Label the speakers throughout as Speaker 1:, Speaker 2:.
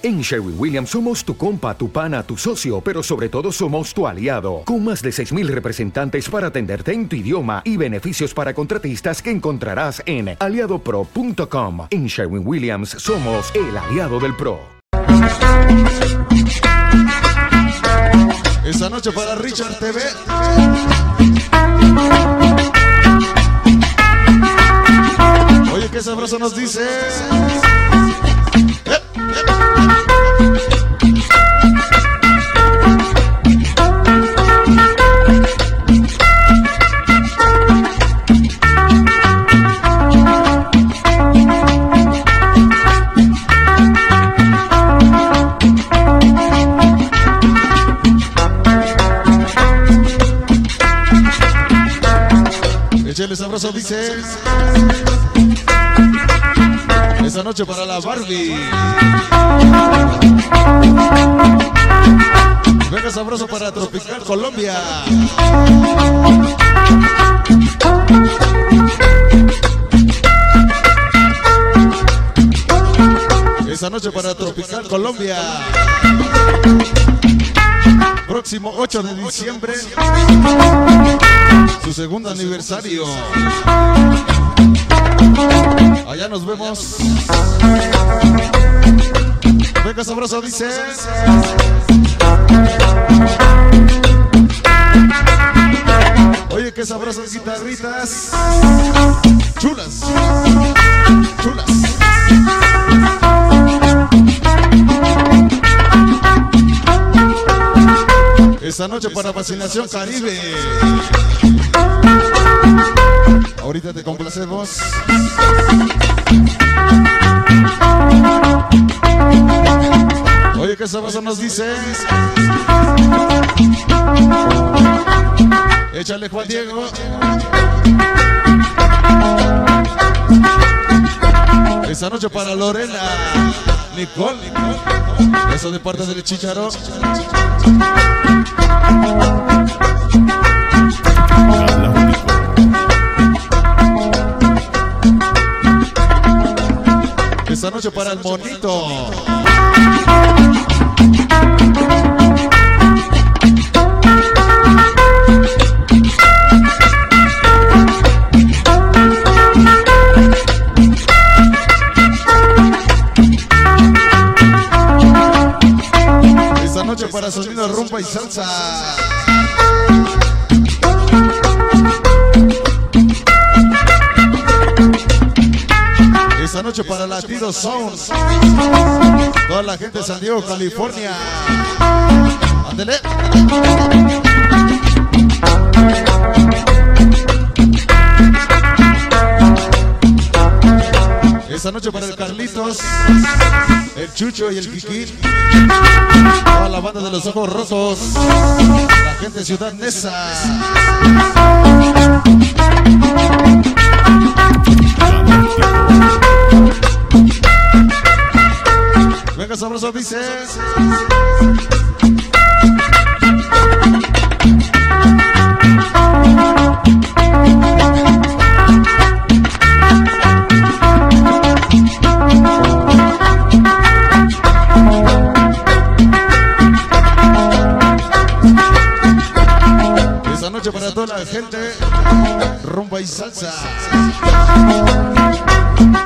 Speaker 1: En Sherwin Williams somos tu compa, tu pana, tu socio, pero sobre todo somos tu aliado, con más de 6.000 representantes para atenderte en tu idioma y beneficios para contratistas que encontrarás en aliadopro.com. En Sherwin Williams somos el aliado del PRO.
Speaker 2: Esta noche para Richard TV. Oye, qué sabroso nos dice. Échale sabroso, dice. Esta noche para la Barbie. Venga sabroso para Tropical Colombia. Esta noche para Tropical Colombia. Próximo 8 de diciembre. Su segundo aniversario. Allá nos vemos. Venga sabroso, dice. Oye, qué sabrosas guitarritas. Chulas. Chulas. Esta noche para Fascinación Caribe. Ahorita te complacemos. Oye, qué sabroso nos dice. Échale Juan Diego. Esta noche para Lorena. Nicole. Eso de parte del Chicharo. Esta noche para el monito. Latido Sound. Toda la gente de San Diego, California. Ándele. Esta noche para el Carlitos, el Chucho y el Kiki. Toda la banda de los ojos rojos. La gente de Ciudad Neza. Sabroso, dice. Esta noche para toda la gente, rumba y salsa.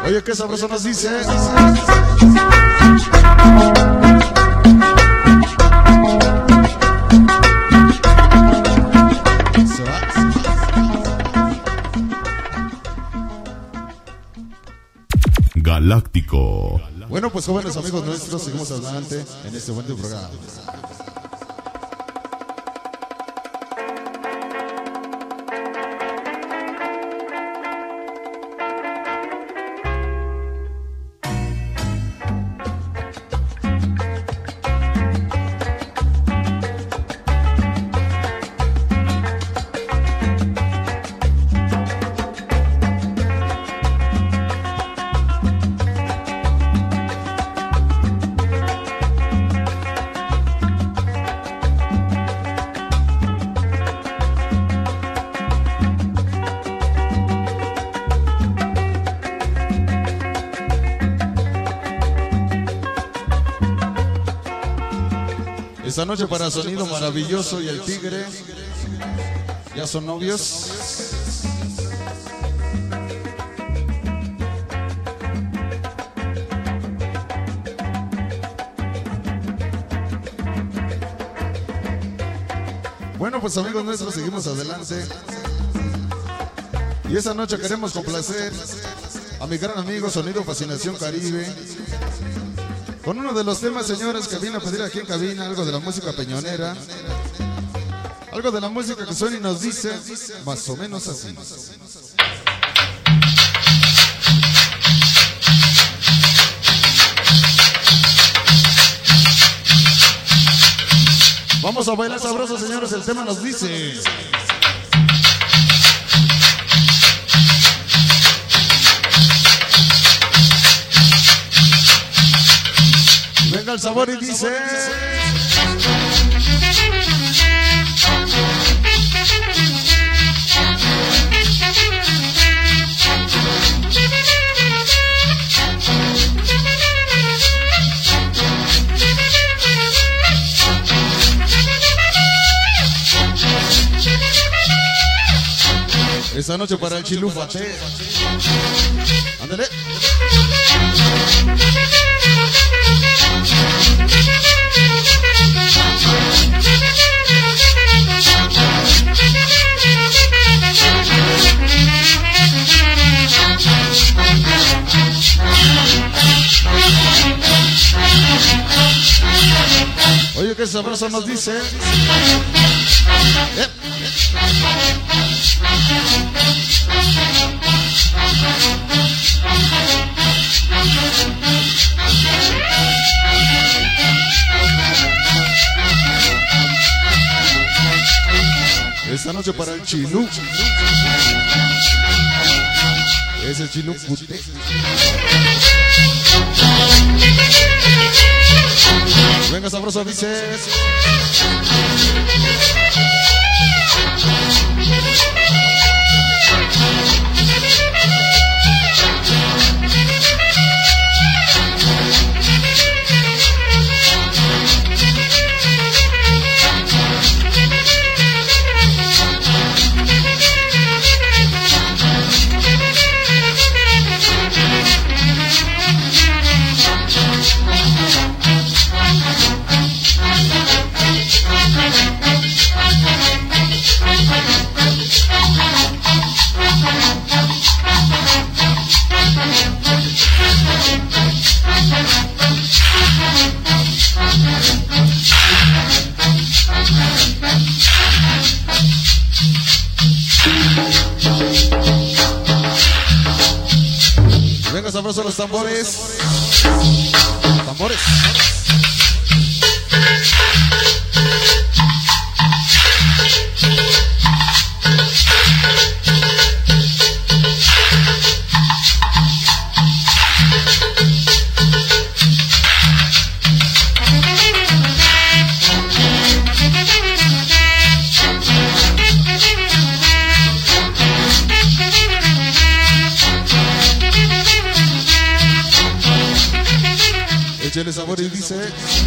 Speaker 2: Oye, qué sabroso nos dice. Nuestros, seguimos adelante en este buen programa. Esta noche para Sonido Maravilloso y el Tigre. ¿Ya son novios? Bueno, pues amigos nuestros, seguimos adelante. Y esta noche queremos complacer a mi gran amigo Sonido Fascinación Caribe. Con uno de los temas, señores, que viene a pedir aquí en cabina, algo de la música peñonera. Algo de la música que suena y nos dice más o menos así. Vamos a bailar sabroso, señores. El tema nos dice. El sabor y dice. Esta noche para el chilufate. Ándale. Sabroso nos dice. Eh. Esta noche para el chilú. Es el chilú puté. Venga, sabroso, dices. Échale sabor y dice. Suena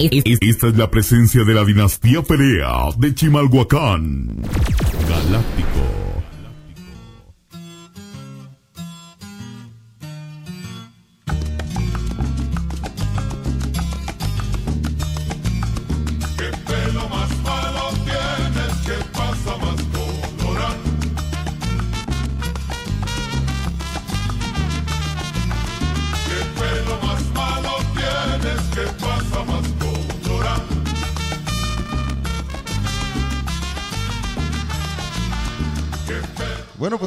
Speaker 3: Esta es la presencia de la dinastía Perea de Chimalhuacán. Galáctico.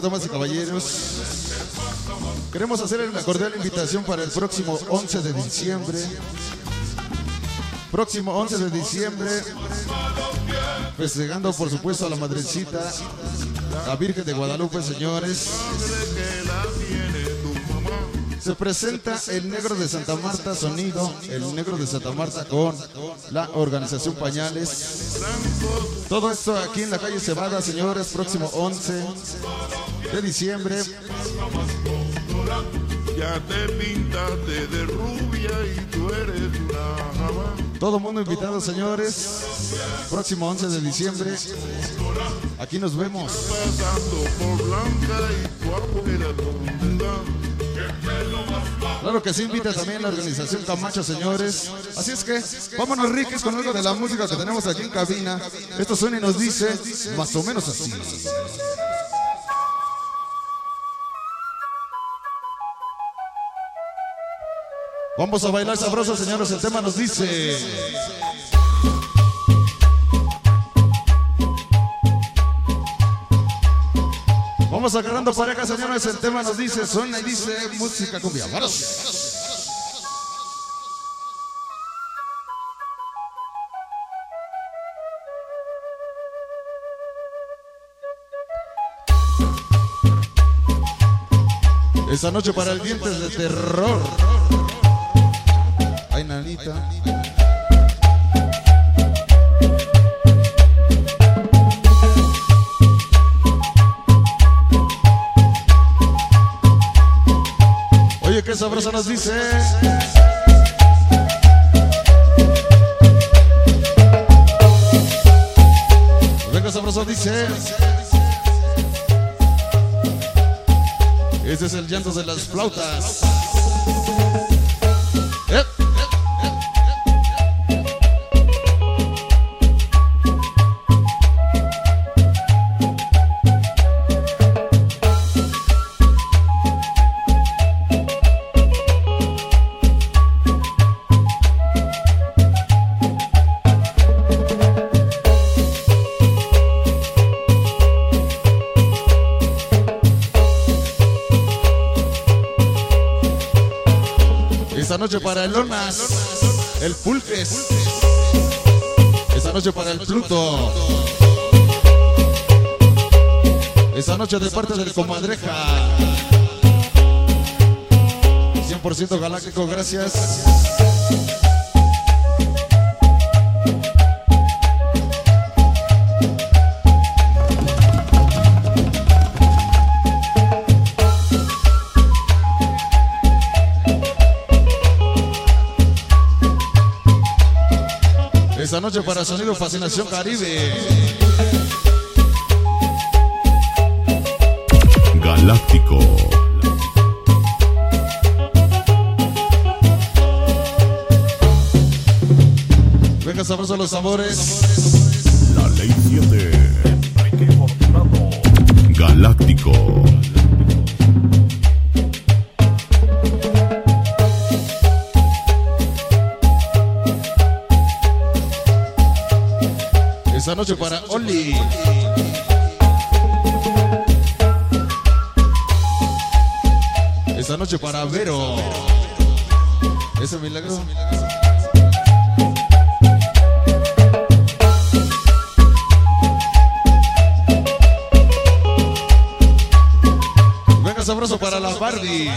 Speaker 2: Damas y caballeros, queremos hacer una cordial invitación para el próximo 11 de diciembre. Próximo 11 de diciembre, festejando por supuesto a la madrecita, la Virgen de Guadalupe, señores. Se presenta el Negro de Santa Marta Sonido, el Negro de Santa Marta con la organización Pañales. Todo esto aquí en la calle Cebada, señores, próximo 11 de diciembre.
Speaker 4: Ya te pintaste de rubia y tú eres una
Speaker 2: Todo mundo invitado, señores. Próximo 11 de diciembre. Aquí nos vemos. Claro que sí invita también la organización Camacho, señores. Así es que vámonos riques con algo de la música que tenemos aquí en cabina. Esto suena y nos dice más o menos así. Vamos a bailar sabroso, señores. El tema nos dice. Vamos agarrando pareja, señores. El tema nos dice, suena y dice música cumbia. ¡Vámonos! Esta noche para el dientes de terror. Oye, qué sabroso nos dice. Venga, sabroso dice. Este es el llanto de las flautas. El Pulques. Esta noche para el Pluto. Esta noche de parte del Comadreja. 100% galáctico, gracias. Esta noche para Sonido Fascinación Caribe.
Speaker 3: Galáctico.
Speaker 2: Venga, sabroso los sabores.
Speaker 3: La ley 7. Galáctico.
Speaker 2: Esta noche para Oli. Esta noche para Vero. Ese milagro. Venga sabroso para la Barbie.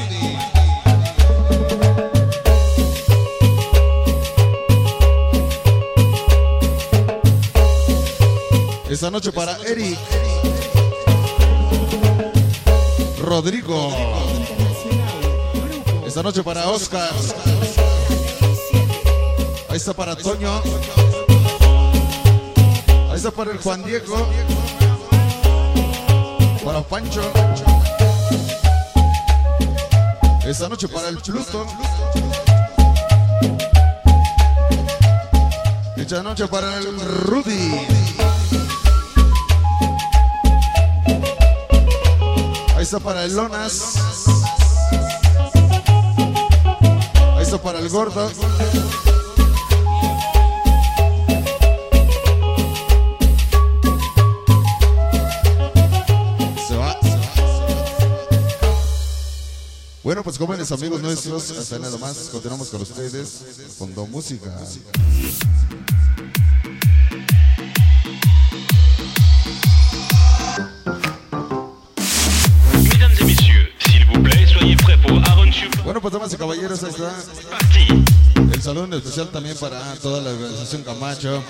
Speaker 2: Esta noche para Eric. Rodrigo. Esta noche para Oscar. Ahí está para Toño. Ahí está para el Juan Diego. Para Pancho. Esta noche para el Pluto. Esta noche para el Rudy. Ahí está para el Lonas. Ahí está para el Gordo. Se va. Bueno, pues jóvenes amigos nuestros, hasta nada más, continuamos con ustedes, Fondo Música. Damas y caballeros, ahí está. El saludo especial también para toda la organización Camacho,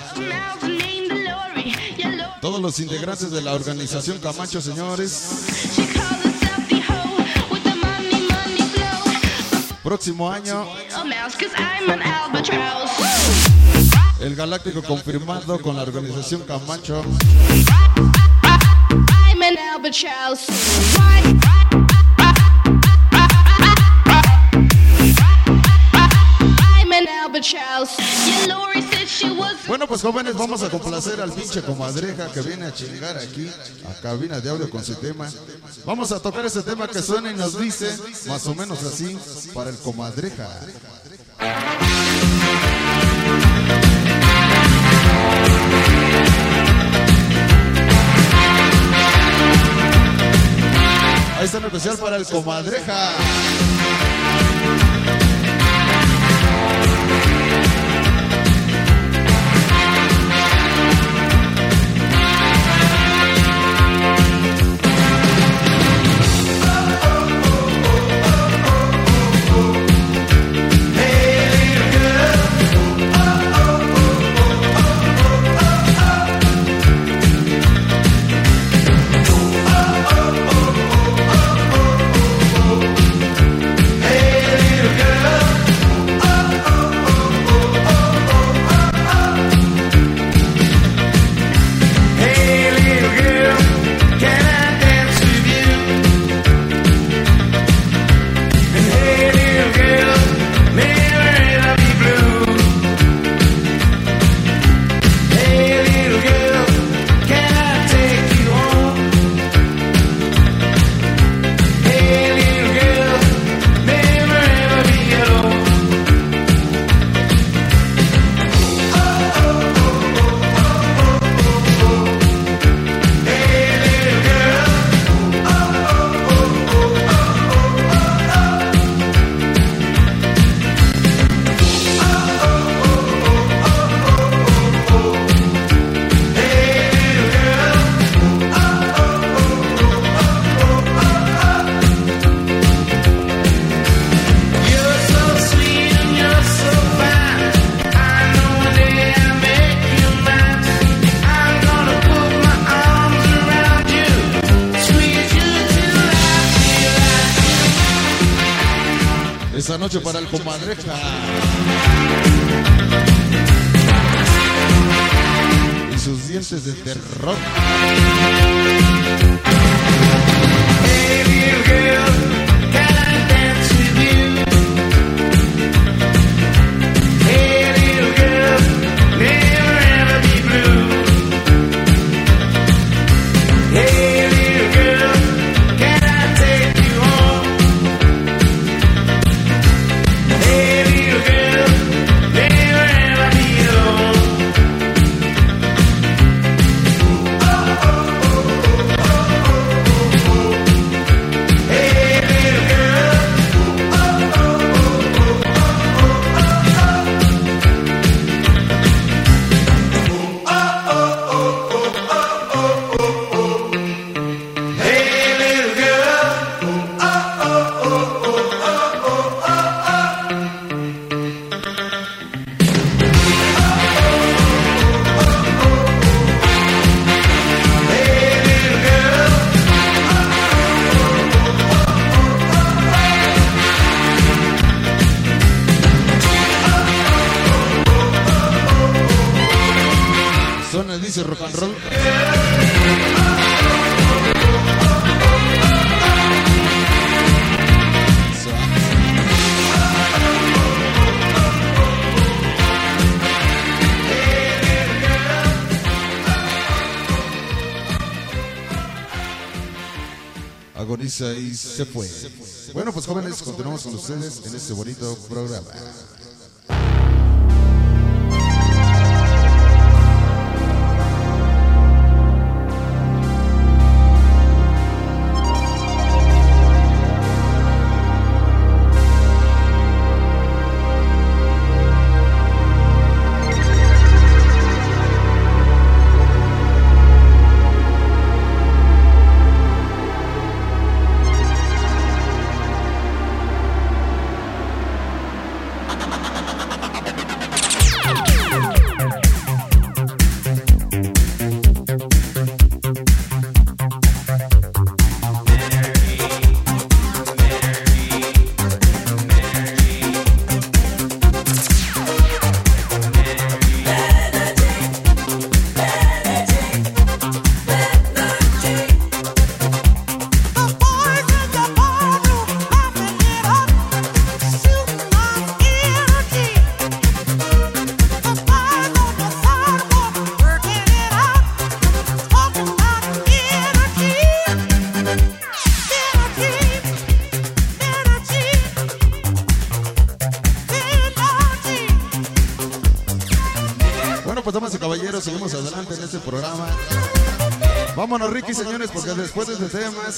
Speaker 2: todos los integrantes de la organización Camacho, señores. Próximo año, el Galáctico confirmado con la organización Camacho. Bueno, pues jóvenes, vamos a complacer al pinche comadreja que viene a chingar aquí a cabina de audio con su tema. Vamos a tocar ese tema que suena y nos dice más o menos así para el comadreja. Ahí está en especial para el comadreja. Esta noche para el comadreja. Y sus dientes de terror.
Speaker 5: Hey,
Speaker 2: Agoniza y se fue. Bueno, pues jóvenes, continuamos con ustedes en este bonito programa.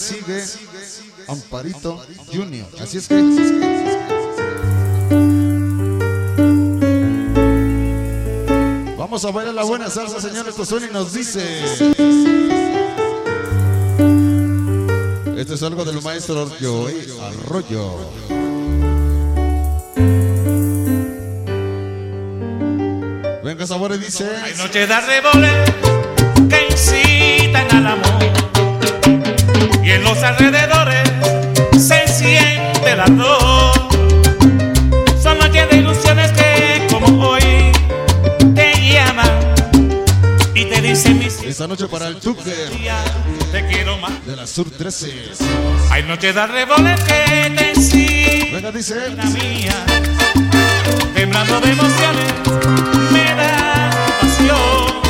Speaker 2: Sigue Amparito Junior. Así es que. Vamos a bailar la buena salsa, señores. Esto nos dice. Esto es algo del maestro Joey Arroyo. Venga, sabores, dice.
Speaker 6: Hay noches de arreboles En los alrededores se siente el ardor. Son noches de ilusiones que, como hoy, te llaman y te dicen mis
Speaker 2: Esta noche para el
Speaker 6: días, te quiero más.
Speaker 2: de la Sur 13.
Speaker 6: Hay noches de arreboles que te
Speaker 2: Venga, dice.
Speaker 6: la mía, temblando de emociones, me da pasión.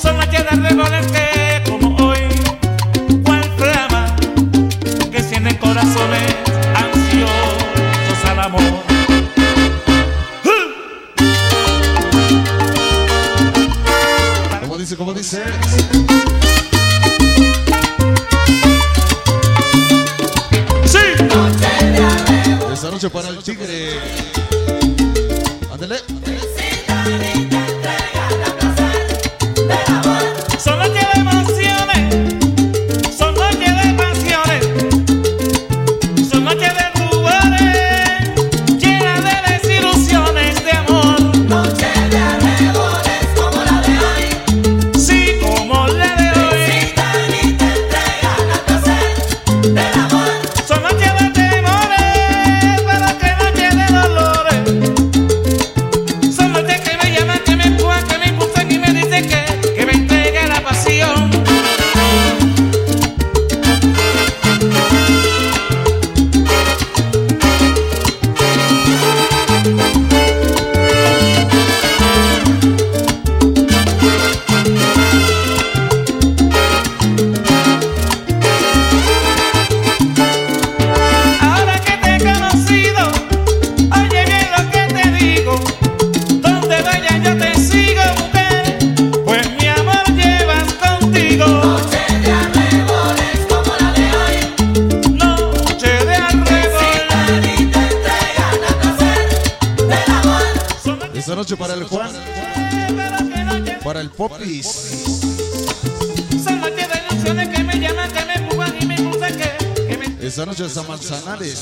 Speaker 6: Son noches de arreboles que, corazones ansiosos al amor.
Speaker 2: Como dice, como dice. Esta noche es a Manzanares.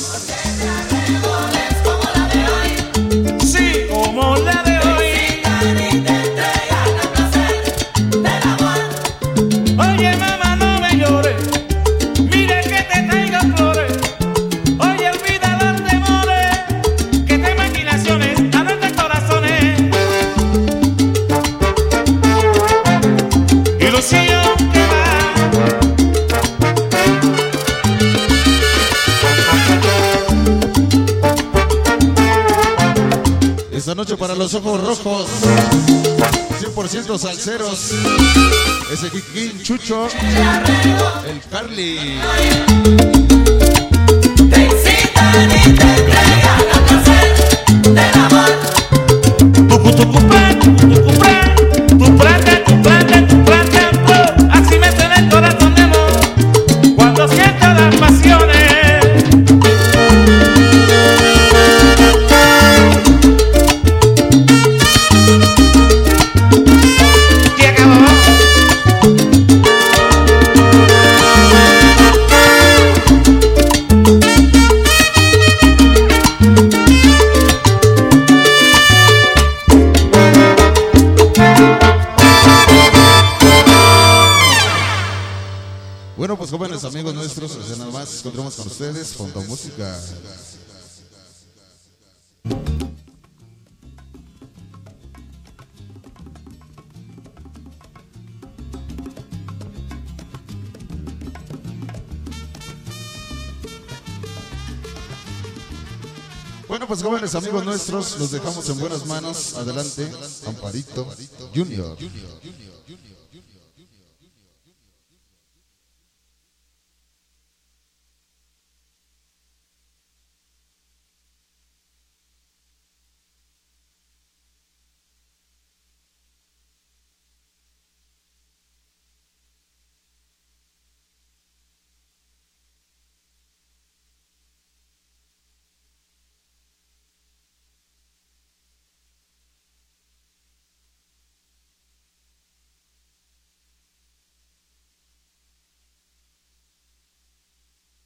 Speaker 6: Sí, como la de hoy.
Speaker 2: Para los ojos rojos. 100% salseros. Ese Kikín Chucho. El Carly.
Speaker 6: Tucu,
Speaker 2: encontramos con ustedes, Fondo Música. Bueno, pues jóvenes amigos nuestros, los dejamos en buenas manos. Adelante, Amparito Junior.